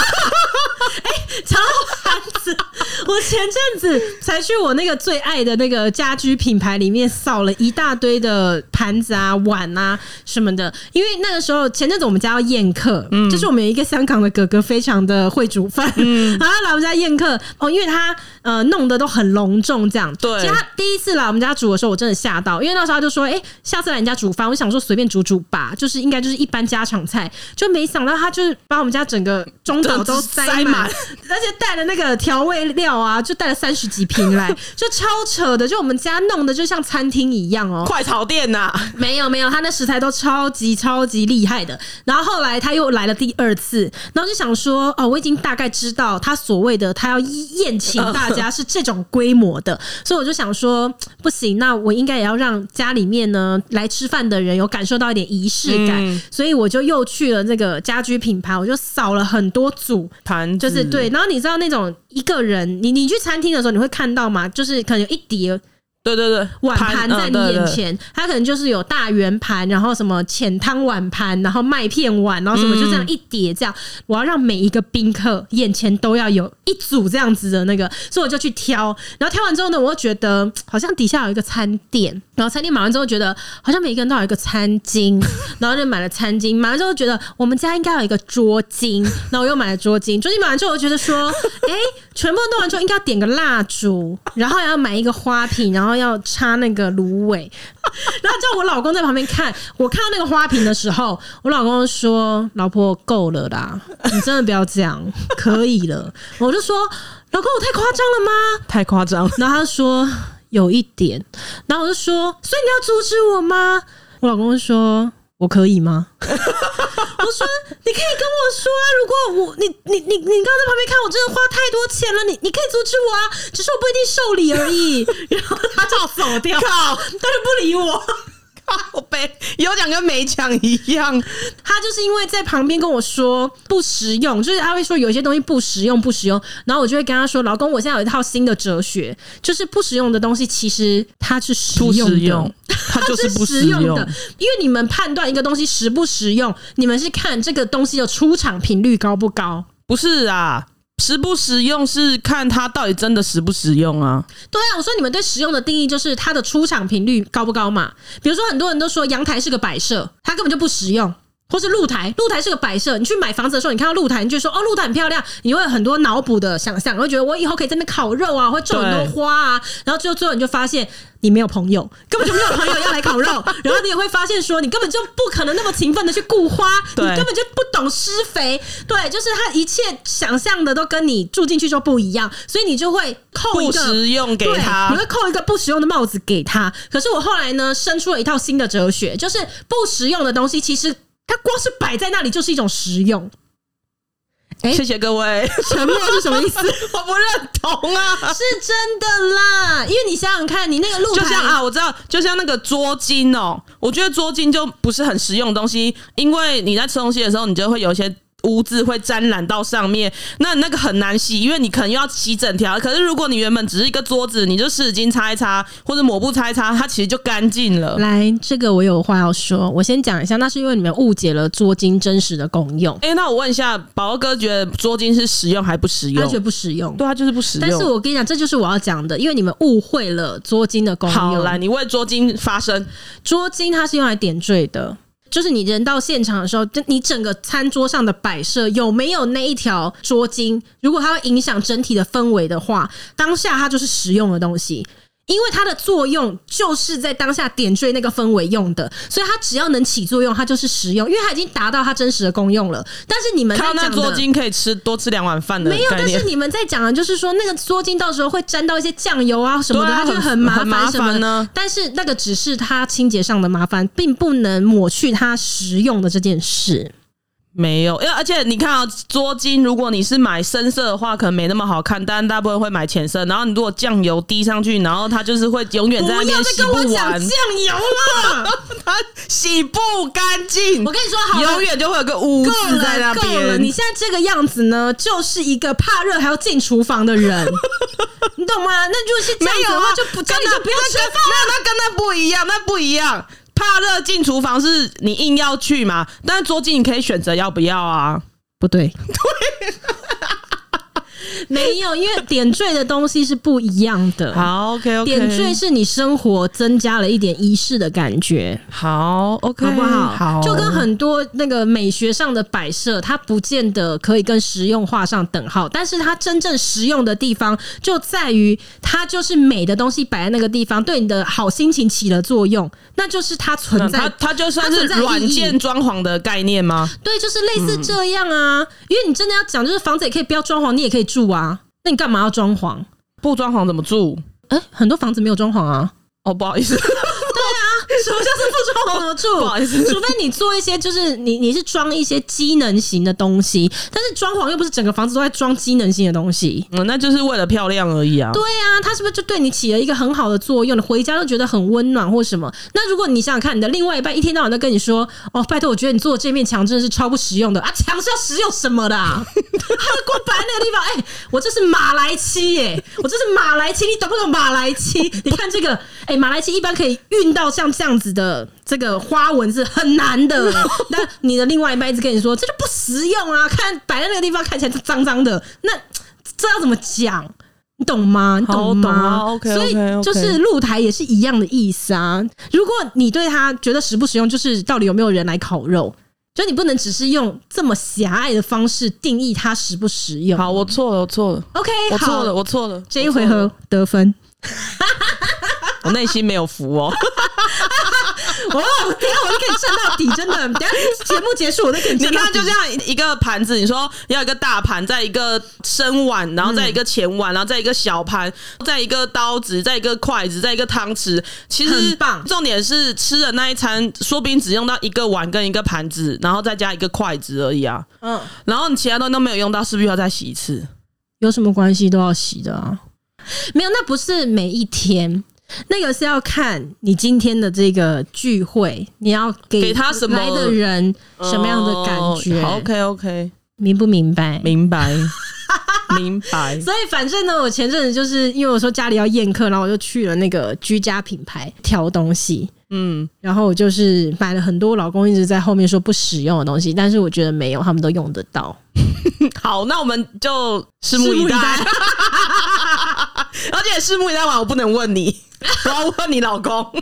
哎、欸，超盘子！我前阵子才去我那个最爱的那个家居品牌里面扫了一大堆的盘子啊、碗啊什么的，因为那个时候前阵子我们家要宴客，嗯，就是我们有一个香港的哥哥，非常的会煮饭，嗯，然后来我们家宴客哦，因为他呃弄得都很隆重，这样，对。其实他第一次来我们家煮的时候，我真的吓到，因为那时候他就说，哎、欸，下次来你家煮饭，我想。想说随便煮煮吧，就是应该就是一般家常菜，就没想到他就是把我们家整个中岛都塞满，而且带了那个调味料啊，就带了三十几瓶来，就超扯的，就我们家弄的就像餐厅一样哦，快炒店呐，没有没有，他那食材都超级超级厉害的。然后后来他又来了第二次，然后就想说哦，我已经大概知道他所谓的他要宴请大家是这种规模的，所以我就想说不行，那我应该也要让家里面呢来吃饭的人。有感受到一点仪式感，嗯，所以我就又去了那个家居品牌，我就扫了很多组盘，就是对。然后你知道那种一个人，你你去餐厅的时候，你会看到吗？就是可能有一叠。对对对，碗盘在你眼前，它可能就是有大圆盘，然后什么浅汤碗盘，然后麦片碗，然后什么就这样一叠这样。我要让每一个宾客眼前都要有一组这样子的那个，所以我就去挑。然后挑完之后呢，我又觉得好像底下有一个餐垫，然后餐垫买完之后觉得好像每个人都有一个餐巾，然后就买了餐巾。买完之后觉得我们家应该有一个桌巾，然后我又买了桌巾。桌巾买完之后，我觉得说，哎，全部弄完之后应该要点个蜡烛，然后要买一个花瓶，然后。要插那个芦苇，然后叫我老公在旁边看。我看到那个花瓶的时候，我老公说：“老婆够了啦，你真的不要这样，可以了。”我就说：“老公，我太夸张了吗？太夸张。”然后他说：“有一点。”然后我就说：“所以你要阻止我吗？”我老公说。我可以吗？我说，你可以跟我说啊。如果我你你你你刚刚在旁边看，我真的花太多钱了，你你可以阻止我啊。只是我不一定受理而已。然后他就走掉，靠，他就不理我。靠背，有讲跟没讲一样。他就是因为在旁边跟我说不实用，就是他会说有些东西不实用，不实用。然后我就会跟他说：“老公，我现在有一套新的哲学，就是不实用的东西其实它是实用的，用 它就是不实用的。因为你们判断一个东西实不实用，你们是看这个东西的出厂频率高不高？不是啊。”实不实用是看它到底真的实不实用啊？对啊，我说你们对实用的定义就是它的出场频率高不高嘛？比如说很多人都说阳台是个摆设，它根本就不实用。或是露台，露台是个摆设。你去买房子的时候，你看到露台，你就说哦，露台很漂亮，你会有很多脑补的想象，会觉得我以后可以在那边烤肉啊，会种很多花啊。然后最后最后你就发现你没有朋友，根本就没有朋友要来烤肉。然后你也会发现说，你根本就不可能那么勤奋的去顾花，你根本就不懂施肥。对，就是他一切想象的都跟你住进去就不一样，所以你就会扣一个不实用给他，你会扣一个不实用的帽子给他。可是我后来呢，生出了一套新的哲学，就是不实用的东西其实。它光是摆在那里就是一种实用。欸、谢谢各位。沉默是什么意思？我不认同啊！是真的啦，因为你想想看，你那个露台就像啊，我知道，就像那个桌巾哦、喔，我觉得桌巾就不是很实用的东西，因为你在吃东西的时候，你就会有一些。污渍会沾染到上面，那那个很难洗，因为你可能又要洗整条。可是如果你原本只是一个桌子，你就湿纸巾擦一擦，或者抹布擦一擦，它其实就干净了。来，这个我有话要说，我先讲一下，那是因为你们误解了桌巾真实的功用。哎、欸，那我问一下，宝哥觉得桌巾是实用还不实用？他觉得不实用，对，他就是不实用。但是我跟你讲，这就是我要讲的，因为你们误会了桌巾的功用。好，来，你为桌巾发声。桌巾它是用来点缀的。就是你人到现场的时候，就你整个餐桌上的摆设有没有那一条桌巾？如果它会影响整体的氛围的话，当下它就是实用的东西。因为它的作用就是在当下点缀那个氛围用的，所以它只要能起作用，它就是实用，因为它已经达到它真实的功用了。但是你们在讲的靠那桌巾可以吃多吃两碗饭的没有，但是你们在讲的就是说那个桌巾到时候会沾到一些酱油啊什么的，它就很麻烦什么呢？但是那个只是它清洁上的麻烦，并不能抹去它实用的这件事。没有，因为而且你看啊，桌巾如果你是买深色的话，可能没那么好看，但大部分会买浅色。然后你如果酱油滴上去，然后它就是会永远在那边洗不完。不要再跟我讲酱油了，它洗不干净。我跟你说好，永远就会有个污渍在那边。你现在这个样子呢，就是一个怕热还要进厨房的人，你懂吗？那如果是这样子的话，就不叫你就不要吃饭。没有，那跟那不一样，那不一样。怕热进厨房是你硬要去嘛？但是桌巾你可以选择要不要啊？不对，对。没有，因为点缀的东西是不一样的。好，OK OK。点缀是你生活增加了一点仪式的感觉。好，OK，好不好？好，就跟很多那个美学上的摆设，它不见得可以跟实用画上等号。但是它真正实用的地方，就在于它就是美的东西摆在那个地方，对你的好心情起了作用，那就是它存在。它它就算是软件装潢的概念吗？对，就是类似这样啊。嗯、因为你真的要讲，就是房子也可以不要装潢，你也可以住啊。那你干嘛要装潢？不装潢怎么住？哎、欸，很多房子没有装潢啊。哦，不好意思。什么叫是不装潢的住？不好意思，除非你做一些，就是你你是装一些机能型的东西，但是装潢又不是整个房子都在装机能型的东西，嗯，那就是为了漂亮而已啊。对啊，它是不是就对你起了一个很好的作用？你回家都觉得很温暖或什么？那如果你想想看，你的另外一半一天到晚都跟你说：“哦，拜托，我觉得你做的这面墙真的是超不实用的 啊！墙是要实用什么的？啊？他的光摆那个地方，哎、欸，我这是马来漆耶、欸，我这是马来漆，你懂不懂马来漆？你看这个，哎、欸，马来漆一般可以运到像这样子的。”这个花纹是很难的，那你的另外一半一直跟你说，这就不实用啊！看摆在那个地方看起来脏脏的，那这要怎么讲？你懂吗？你懂吗？，OK，所以就是露台也是一样的意思啊。如果你对他觉得实不实用，就是到底有没有人来烤肉，就你不能只是用这么狭隘的方式定义它实不实用。好，我错了，我错了，OK，我错了，我错了，这一回合得分。我内心没有服哦。哦，等下我就可以撑到底，真的。等下节目结束，我就可以。你看，就这样一个盘子，你说要一个大盘，再一个深碗，然后再一个浅碗，然后再一个小盘，再一个刀子，再一个筷子，再一个汤匙。其实很棒。重点是吃的那一餐，说不定只用到一个碗跟一个盘子，然后再加一个筷子而已啊。嗯。然后你其他东西都没有用到，是不是要再洗一次？有什么关系？都要洗的啊。没有，那不是每一天。那个是要看你今天的这个聚会，你要给给他什么来的人什么样的感觉？哦，OK OK，明不明白？明白，明白。所以反正呢，我前阵子就是因为我说家里要宴客，然后我就去了那个居家品牌挑东西。嗯，然后我就是买了很多，老公一直在后面说不实用的东西，但是我觉得没有，他们都用得到。好，那我们就拭目以待。而且拭目以待吧，我不能问你，我要问你老公。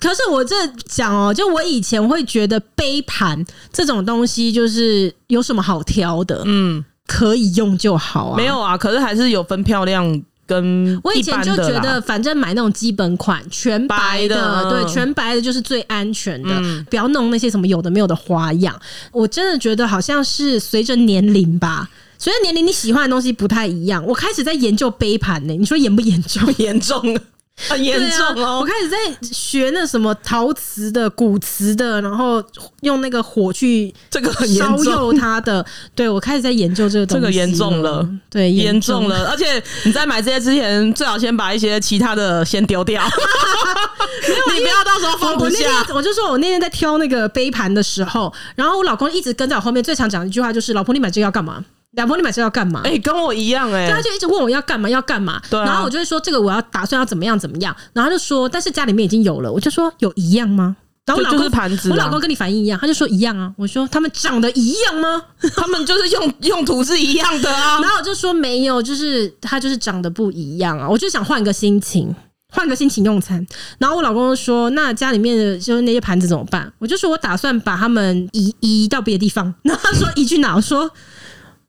可是我这讲哦，就我以前会觉得杯盘这种东西就是有什么好挑的，嗯，可以用就好啊。没有啊，可是还是有分漂亮跟。我以前就觉得，反正买那种基本款，全白的，白的对，全白的就是最安全的，嗯、不要弄那些什么有的没有的花样。我真的觉得好像是随着年龄吧。随着年龄，你喜欢的东西不太一样。我开始在研究杯盘呢，你说严不严重？严重啊，很严重哦！我开始在学那什么陶瓷的、古瓷的，然后用那个火去这个很烧釉它的。对，我开始在研究这个东西，这个严重了，对，严重了。而且你在买这些之前，最好先把一些其他的先丢掉。没有，你不要到时候放不下。我就说我那天在挑那个杯盘的时候，然后我老公一直跟在我后面，最常讲的一句话就是：“老婆，你买这个要干嘛？”老婆，你买这要干嘛？哎、欸，跟我一样哎、欸，他就一直问我要干嘛，要干嘛。对、啊，然后我就会说这个我要打算要怎么样怎么样。然后他就说，但是家里面已经有了。我就说有一样吗？然后我老公就是盘子，我老公跟你反应一样，他就说一样啊。我说他们长得一样吗？他们就是用用途是一样的啊。然后我就说没有，就是他就是长得不一样啊。我就想换个心情。换个心情用餐。然后我老公说：“那家里面的就是那些盘子怎么办？”我就说：“我打算把他们移移到别的地方。”然后他说：“移去哪？”我说：“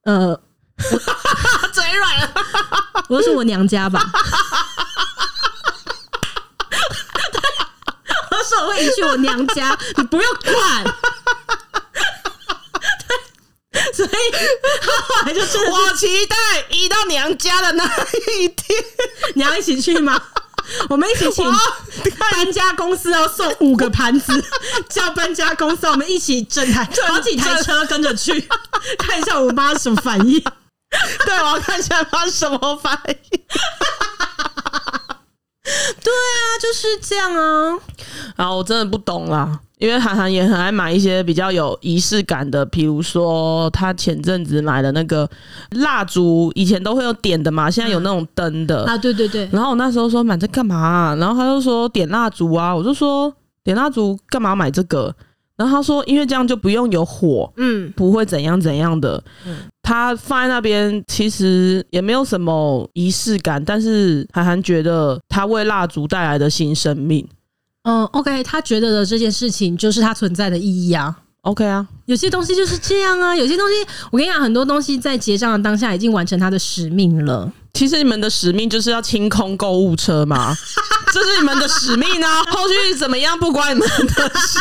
呃，嘴软了。”我就说：“我娘家吧。”我说：“我会移去我娘家，你不用管。”所以他后来就真的我期待移到娘家的那一天，你要一起去吗？我们一起请 搬家公司要送五个盘子，叫搬家公司，我们一起整台 好几台车跟着去，看一下我妈什么反应。对，我要看一下她什么反应。对啊，就是这样啊。然后我真的不懂啦。因为韩寒也很爱买一些比较有仪式感的，比如说他前阵子买的那个蜡烛，以前都会有点的嘛，现在有那种灯的啊，对对对。然后我那时候说买这干嘛啊？然后他就说点蜡烛啊，我就说点蜡烛干嘛买这个？然后他说因为这样就不用有火，嗯，不会怎样怎样的。嗯，他放在那边其实也没有什么仪式感，但是韩寒觉得他为蜡烛带来的新生命。嗯，OK，他觉得的这件事情就是他存在的意义啊。OK 啊，有些东西就是这样啊，有些东西我跟你讲，很多东西在结账的当下已经完成他的使命了。其实你们的使命就是要清空购物车嘛，这是你们的使命啊。后续怎么样不关你们的事，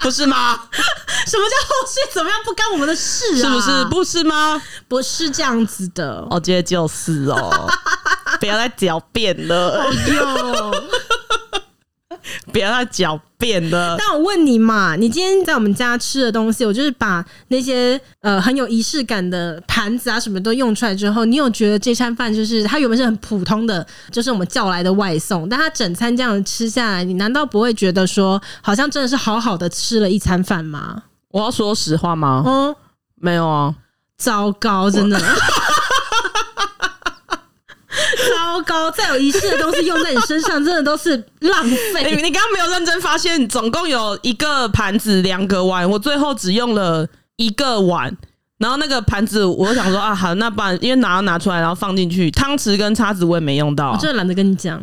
不是吗？什么叫后续怎么样不干我们的事啊？是不是？不是吗？不是这样子的。我觉得就是哦，不要再狡辩了。哎呦。不要再狡辩了。但我问你嘛，你今天在我们家吃的东西，我就是把那些呃很有仪式感的盘子啊什么都用出来之后，你有觉得这餐饭就是它原本是很普通的，就是我们叫来的外送，但它整餐这样吃下来，你难道不会觉得说好像真的是好好的吃了一餐饭吗？我要说实话吗？嗯，没有啊，糟糕，真的。糟糕！再有仪式的东西用在你身上，真的都是浪费。你刚刚没有认真发现，总共有一个盘子、两个碗，我最后只用了一个碗。然后那个盘子，我想说啊，好，那不然因为拿要拿出来，然后放进去，汤匙跟叉子我也没用到。我真的懒得跟你讲。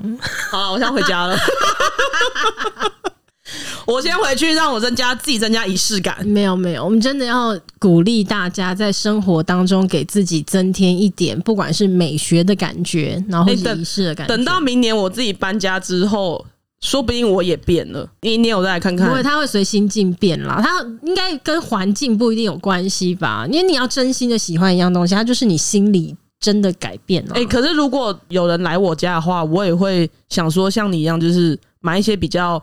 好了，我先回家了。我先回去，让我增加自己增加仪式感。没有没有，我们真的要鼓励大家在生活当中给自己增添一点，不管是美学的感觉，然后仪式的感觉。等到明年我自己搬家之后，说不定我也变了。明年我再来看看。不会，它会随心境变啦。它应该跟环境不一定有关系吧？因为你要真心的喜欢一样东西，它就是你心里真的改变了。哎，可是如果有人来我家的话，我也会想说像你一样，就是。买一些比较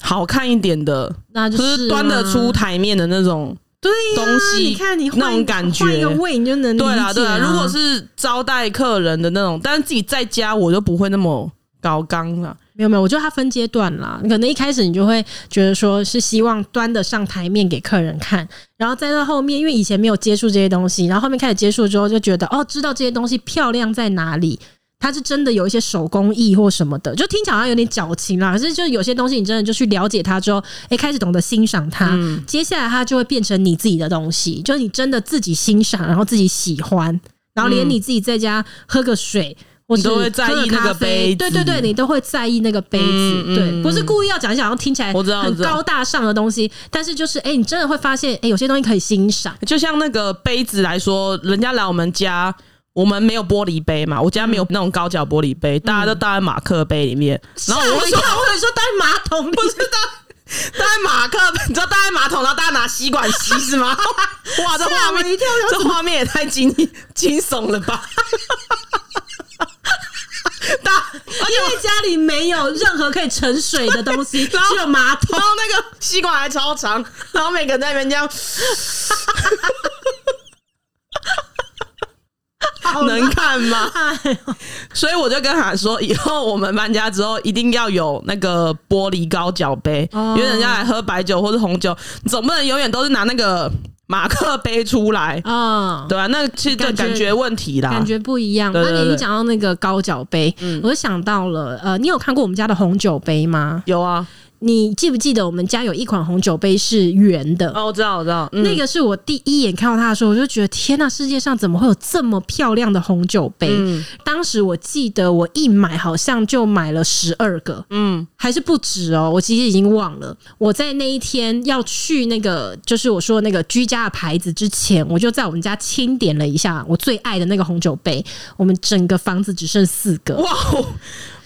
好看一点的，那就是、端得出台面的那种对东西。你看你那种感觉，一个味你就能理解、啊、对啦对啦。如果是招待客人的那种，但是自己在家我就不会那么高刚了。没有没有，我觉得它分阶段啦。可能一开始你就会觉得说是希望端得上台面给客人看，然后再到后面，因为以前没有接触这些东西，然后后面开始接触之后，就觉得哦，知道这些东西漂亮在哪里。它是真的有一些手工艺或什么的，就听起来好像有点矫情啦。可是就有些东西，你真的就去了解它之后，哎、欸，开始懂得欣赏它，嗯、接下来它就会变成你自己的东西。就是你真的自己欣赏，然后自己喜欢，然后连你自己在家喝个水，或者都会在意那个杯子。对对对，你都会在意那个杯子。嗯、对，不是故意要讲一讲，听起来很高大上的东西，但是就是哎、欸，你真的会发现，哎、欸，有些东西可以欣赏。就像那个杯子来说，人家来我们家。我们没有玻璃杯嘛，我家没有那种高脚玻璃杯，嗯、大家都倒在马克杯里面。然后我会说，我你说倒在马桶，不是倒倒在马克，你知道倒在马桶，然后大家拿吸管吸是吗？哇，这画面，这画面也太惊惊悚了吧！大，因为家里没有任何可以盛水的东西，只有马桶，然后那个吸管还超长，然后每个人在那边这样。能看吗？所以我就跟他说，以后我们搬家之后一定要有那个玻璃高脚杯，因为人家来喝白酒或者红酒，总不能永远都是拿那个马克杯出来啊，对啊？那其实就感觉问题啦，感觉不一样。那你讲到那个高脚杯，我就想到了，呃，你有看过我们家的红酒杯吗？有啊。你记不记得我们家有一款红酒杯是圆的？哦，我知道，我知道，嗯、那个是我第一眼看到它的时候，我就觉得天呐，世界上怎么会有这么漂亮的红酒杯？嗯、当时我记得我一买好像就买了十二个，嗯，还是不止哦，我其实已经忘了。我在那一天要去那个，就是我说的那个居家的牌子之前，我就在我们家清点了一下我最爱的那个红酒杯，我们整个房子只剩四个，哇！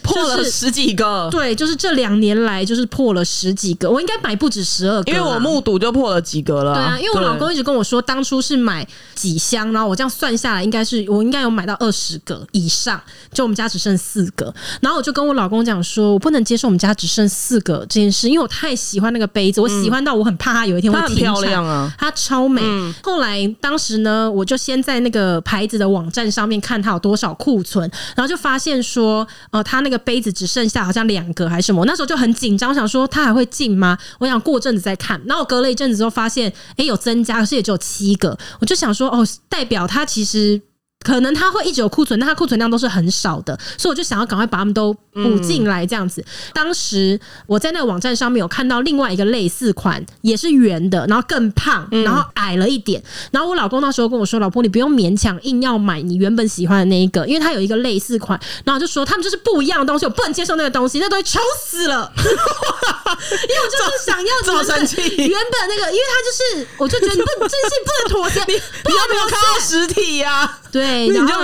破了十几个，对，就是这两年来就是破了十几个，我应该买不止十二个，因为我目睹就破了几个了。对啊，因为我老公一直跟我说，当初是买几箱，然后我这样算下来，应该是我应该有买到二十个以上，就我们家只剩四个。然后我就跟我老公讲说，我不能接受我们家只剩四个这件事，因为我太喜欢那个杯子，我喜欢到我很怕它有一天会停产。它很漂亮啊，它超美。嗯、后来当时呢，我就先在那个牌子的网站上面看它有多少库存，然后就发现说，呃，它那个。杯子只剩下好像两个还是什么，那时候就很紧张，想说他还会进吗？我想过阵子再看。然后我隔了一阵子之后发现，哎、有增加，可是也只有七个。我就想说，哦，代表他其实。可能他会一直有库存，但他库存量都是很少的，所以我就想要赶快把他们都补进来，这样子。嗯、当时我在那个网站上面有看到另外一个类似款，也是圆的，然后更胖，然后矮了一点。嗯、然后我老公那时候跟我说：“老婆，你不用勉强，硬要买你原本喜欢的那一个，因为他有一个类似款。”然后就说他们就是不一样的东西，我不能接受那个东西，那东西丑死了。因为我就是想要原本原本那个，因为他就是，我就觉得你不真心不能妥协，你你要不要看到实体呀、啊？对，然后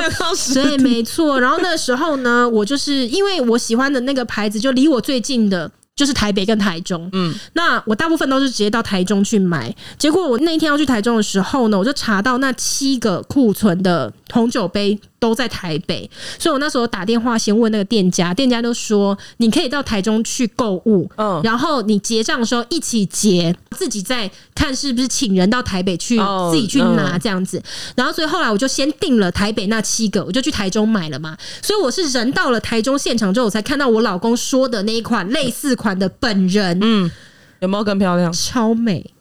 对，没错。然后那时候呢，我就是因为我喜欢的那个牌子，就离我最近的。就是台北跟台中，嗯，那我大部分都是直接到台中去买。结果我那一天要去台中的时候呢，我就查到那七个库存的红酒杯都在台北，所以我那时候打电话先问那个店家，店家都说你可以到台中去购物，嗯，然后你结账的时候一起结，自己再看是不是请人到台北去自己去拿这样子。然后所以后来我就先订了台北那七个，我就去台中买了嘛。所以我是人到了台中现场之后，我才看到我老公说的那一款类似款。的本人，嗯，有没有更漂亮？超美！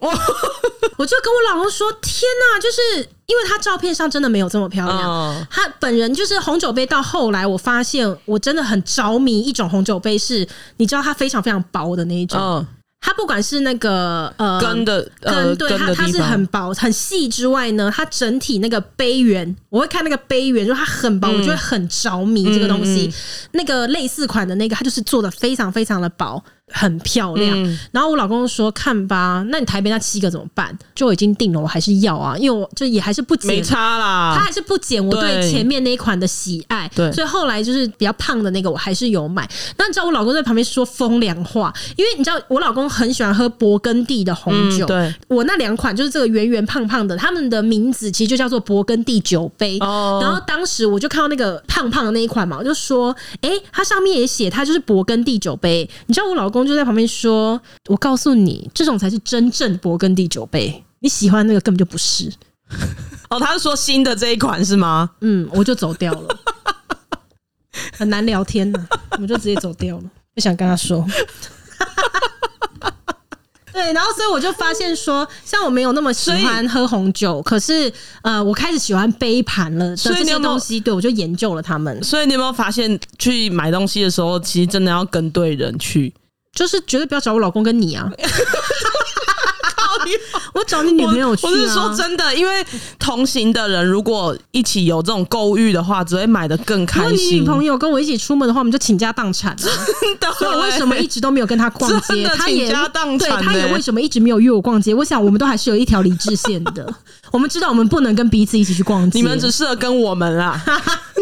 我就跟我老公说：“天哪，就是因为他照片上真的没有这么漂亮。哦、他本人就是红酒杯。到后来，我发现我真的很着迷一种红酒杯，是你知道它非常非常薄的那一种。哦、它不管是那个呃根的根，对它它是很薄很细之外呢，它整体那个杯缘，我会看那个杯缘，就它很薄，嗯、我就会很着迷这个东西。嗯、那个类似款的那个，它就是做的非常非常的薄。”很漂亮，嗯、然后我老公说：“看吧，那你台北那七个怎么办？就已经定了，我还是要啊，因为我就也还是不减，没差啦，他还是不减我对前面那一款的喜爱，对，所以后来就是比较胖的那个，我还是有买。那你知道我老公在旁边说风凉话，因为你知道我老公很喜欢喝勃艮第的红酒，嗯、对，我那两款就是这个圆圆胖胖的，他们的名字其实就叫做勃艮第酒杯。哦，然后当时我就看到那个胖胖的那一款嘛，我就说：哎、欸，它上面也写它就是勃艮第酒杯。你知道我老公。就在旁边说：“我告诉你，这种才是真正勃艮第酒杯。你喜欢那个根本就不是。”哦，他是说新的这一款是吗？嗯，我就走掉了，很难聊天呢，我就直接走掉了，不想跟他说。对，然后所以我就发现说，像我没有那么喜欢喝红酒，可是呃，我开始喜欢杯盘了。所以这些东西，对我就研究了他们。所以你有没有发现，去买东西的时候，其实真的要跟对人去。就是绝对不要找我老公跟你啊！我找你女朋友去啊！我是说真的，因为同行的人如果一起有这种购物欲的话，只会买的更开心。如果你女朋友跟我一起出门的话，我们就倾家荡产。真的，所以我为什么一直都没有跟她逛街？他也对，他也为什么一直没有约我逛街？我想我们都还是有一条理智线的。我们知道我们不能跟彼此一起去逛街，你们只适合跟我们啦。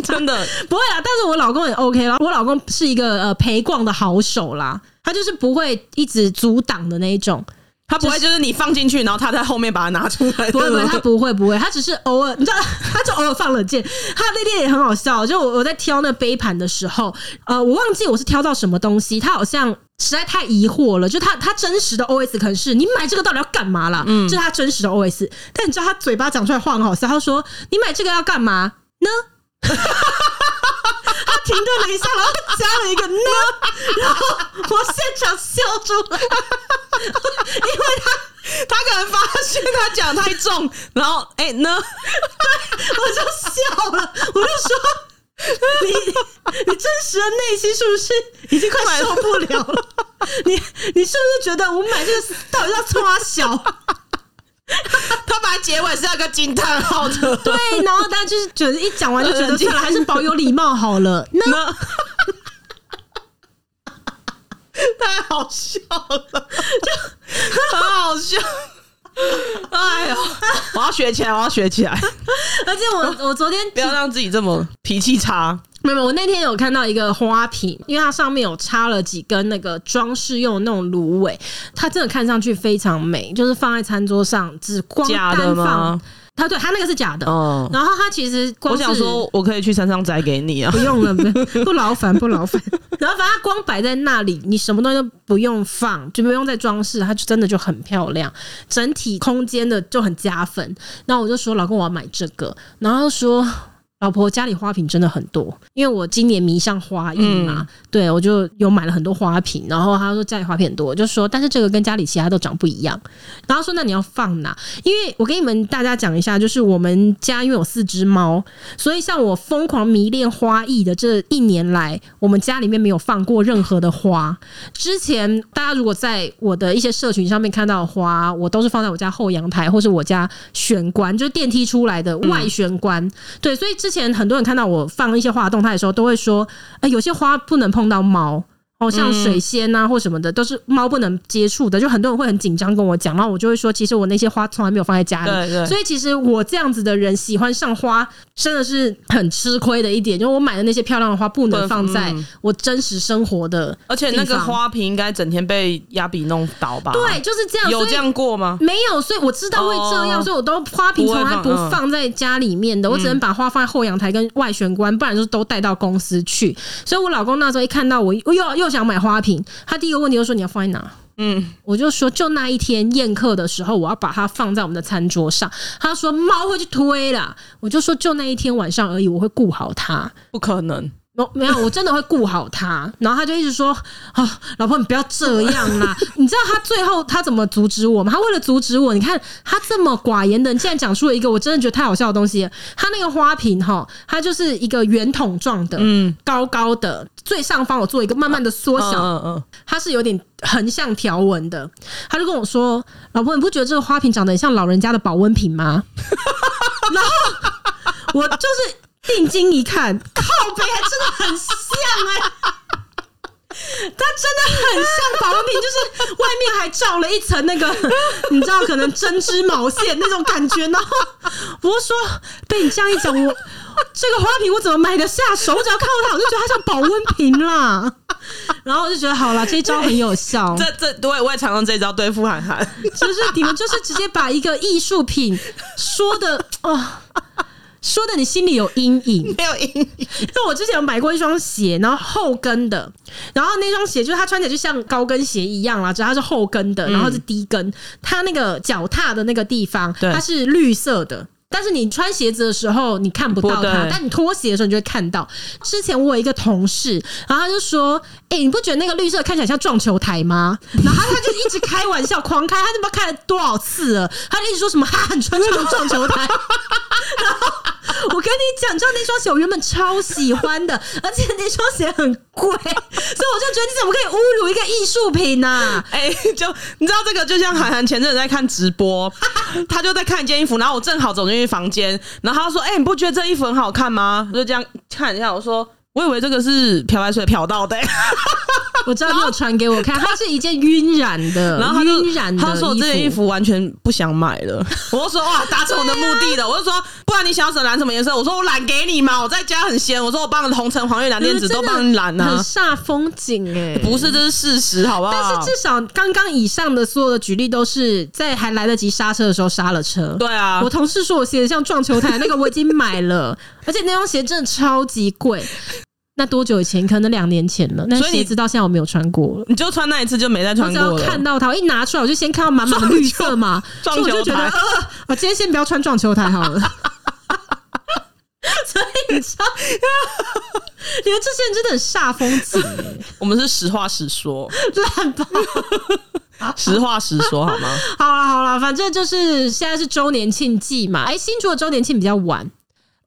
真的不会啦。但是我老公也 OK 啦，我老公是一个呃陪逛的好手啦。他就是不会一直阻挡的那一种，他不会就是你放进去，然后他在后面把它拿出来。不会不会，他 不会不会，他只是偶尔，你知道，他就偶尔放冷箭。他那天也很好笑，就我我在挑那杯盘的时候，呃，我忘记我是挑到什么东西，他好像实在太疑惑了。就他他真实的 OS 可能是你买这个到底要干嘛啦？嗯，这是他真实的 OS。但你知道他嘴巴讲出来话很好笑，他说你买这个要干嘛呢？他停顿了一下，然后加了一个呢，然后我现场笑出来，因为他他可能发现他讲太重，然后哎、欸、呢，我就笑了，我就说你你真实的内心是不是已经快受不了了？你你是不是觉得我买这个到底要抓小？他把结尾是那个惊叹号的，对，然后大家就是觉得一讲完就觉得算了，还是保有礼貌好了。那 太好笑了，就很好笑。哎呦，我要学起来，我要学起来。而且我我昨天不要让自己这么脾气差。没有，我那天有看到一个花瓶，因为它上面有插了几根那个装饰用的那种芦苇，它真的看上去非常美，就是放在餐桌上，只光单放。假的吗？它对它那个是假的，嗯。然后它其实光，我想说，我可以去山上摘给你啊，不用了，不不劳烦，不劳烦。然后反正它光摆在那里，你什么东西都不用放，就不用再装饰，它就真的就很漂亮，整体空间的就很加分。然后我就说，老公，我要买这个，然后说。老婆家里花瓶真的很多，因为我今年迷上花艺嘛，嗯、对我就有买了很多花瓶。然后他说家里花瓶很多，我就说，但是这个跟家里其他都长不一样。然后说那你要放哪？因为我给你们大家讲一下，就是我们家因为有四只猫，所以像我疯狂迷恋花艺的这一年来，我们家里面没有放过任何的花。之前大家如果在我的一些社群上面看到的花，我都是放在我家后阳台或是我家玄关，就是电梯出来的外玄关。嗯、对，所以这。之前很多人看到我放一些花动态的时候，都会说：“哎，有些花不能碰到猫。”哦，像水仙啊或什么的，都是猫不能接触的，就很多人会很紧张跟我讲，然后我就会说，其实我那些花从来没有放在家里，对对。所以其实我这样子的人喜欢上花，真的是很吃亏的一点，就是我买的那些漂亮的花不能放在我真实生活的，而且那个花瓶应该整天被压笔弄倒吧？对，就是这样。有这样过吗？没有，所以我知道会这样，所以我都花瓶从来不放在家里面的，我只能把花放在后阳台跟外玄关，不然就是都带到公司去。所以我老公那时候一看到我，我又又想买花瓶。他第一个问题就说，你要放在哪？嗯，我就说就那一天宴客的时候，我要把它放在我们的餐桌上。他说猫会去推啦，我就说就那一天晚上而已，我会顾好它。不可能。没有，我真的会顾好他。然后他就一直说：“啊、哦，老婆，你不要这样啦！你知道他最后他怎么阻止我吗？他为了阻止我，你看他这么寡言的，你竟然讲出了一个我真的觉得太好笑的东西。他那个花瓶哈，它就是一个圆筒状的，嗯，高高的，最上方我做一个慢慢的缩小，嗯嗯，它是有点横向条纹的。他就跟我说：‘老婆，你不觉得这个花瓶长得很像老人家的保温瓶吗？’ 然后我就是。”定睛一看，靠北还真的很像哎、欸，它真的很像保温瓶，就是外面还罩了一层那个，你知道可能针织毛线那种感觉。然后我就说，被你这样一讲，我这个花瓶我怎么买得下手？我只要看到它，我就觉得它像保温瓶啦。然后我就觉得好了，这一招很有效。这这对我也常用这一招对付涵涵，就是你们就是直接把一个艺术品说的哦。说的你心里有阴影，没有阴影。就我之前有买过一双鞋，然后后跟的，然后那双鞋就是它穿起来就像高跟鞋一样啦，只要它是后跟的，然后是低跟，它那个脚踏的那个地方，它是绿色的。但是你穿鞋子的时候你看不到它，但你脱鞋的时候你就会看到。之前我有一个同事，然后他就说：“哎、欸，你不觉得那个绿色看起来像撞球台吗？” 然后他就一直开玩笑，狂开，他就不知道开了多少次了。他就一直说什么：“哈，你穿这种撞球台。” 然后我跟你讲，你知道那双鞋我原本超喜欢的，而且那双鞋很贵，所以我就觉得你怎么可以侮辱一个艺术品呢、啊？哎、欸，就你知道这个，就像韩寒前阵子在看直播，他就在看一件衣服，然后我正好走进。去房间，然后他说：“哎、你不觉得这衣服很好看吗？”就这样看一下，我说：“我以为这个是漂白水漂到的、欸。”我知道你有传给我看，它是一件晕染的，然后晕染的。他说我这件衣服完全不想买了。我就说：“哇，达成我的目的了。”我就说：“不然你想要染什么颜色？”我说：“我染给你嘛，我在家很闲。”我说：“我帮你红橙黄绿蓝靛紫都帮你染啊，很煞风景哎、欸。”不是，这是事实，好不好？但是至少刚刚以上的所有的举例都是在还来得及刹车的时候刹了车。对啊，我同事说我鞋子像撞球台，那个我已经买了，而且那双鞋真的超级贵。那多久以前？可能两年前了。那鞋子到现在我没有穿过了。你就穿那一次就没再穿过了。我只要看到它，我一拿出来我就先看到满满的绿色嘛，撞球，台。呃，我今天先不要穿撞球台好了。所以你知道，你们这些人真的很煞风景、欸。我们是实话实说，烂吧。实话实说好吗？好了好了，反正就是现在是周年庆季嘛。哎、欸，新竹的周年庆比较晚。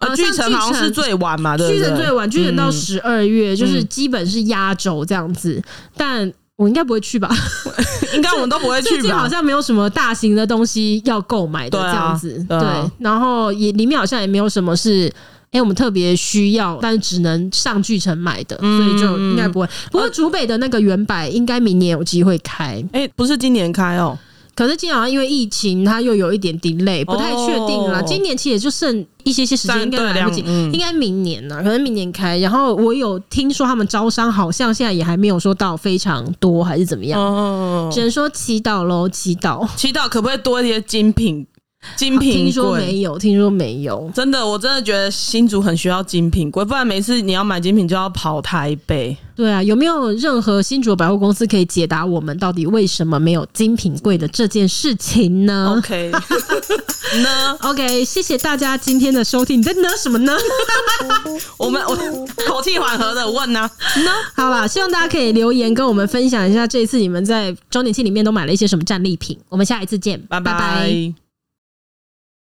呃，巨城好像是最晚嘛，对？巨城最晚，巨城到十二月，就是基本是压轴这样子。但我应该不会去吧？应该我们都不会去吧？好像没有什么大型的东西要购买的这样子，对，然后也里面好像也没有什么是。哎、欸，我们特别需要，但是只能上巨城买的，嗯、所以就应该不会。不过竹北的那个原版应该明年有机会开。哎、欸，不是今年开哦，可是今年好像因为疫情，它又有一点 delay，不太确定了。今年其实也就剩一些些时间，应该来不及，应该明年呢，可能明年开。然后我有听说他们招商好像现在也还没有说到非常多，还是怎么样？哦，只能说祈祷喽，祈祷，祈祷可不可以多一些精品？精品听说没有，听说没有，真的，我真的觉得新竹很需要精品柜，不然每次你要买精品就要跑台北。对啊，有没有任何新竹的百货公司可以解答我们到底为什么没有精品柜的这件事情呢？OK，呢？OK，谢谢大家今天的收听。你在呢什么呢？我们我口气缓和的问呢？呢？好啦，希望大家可以留言跟我们分享一下这一次你们在周年庆里面都买了一些什么战利品。我们下一次见，拜拜。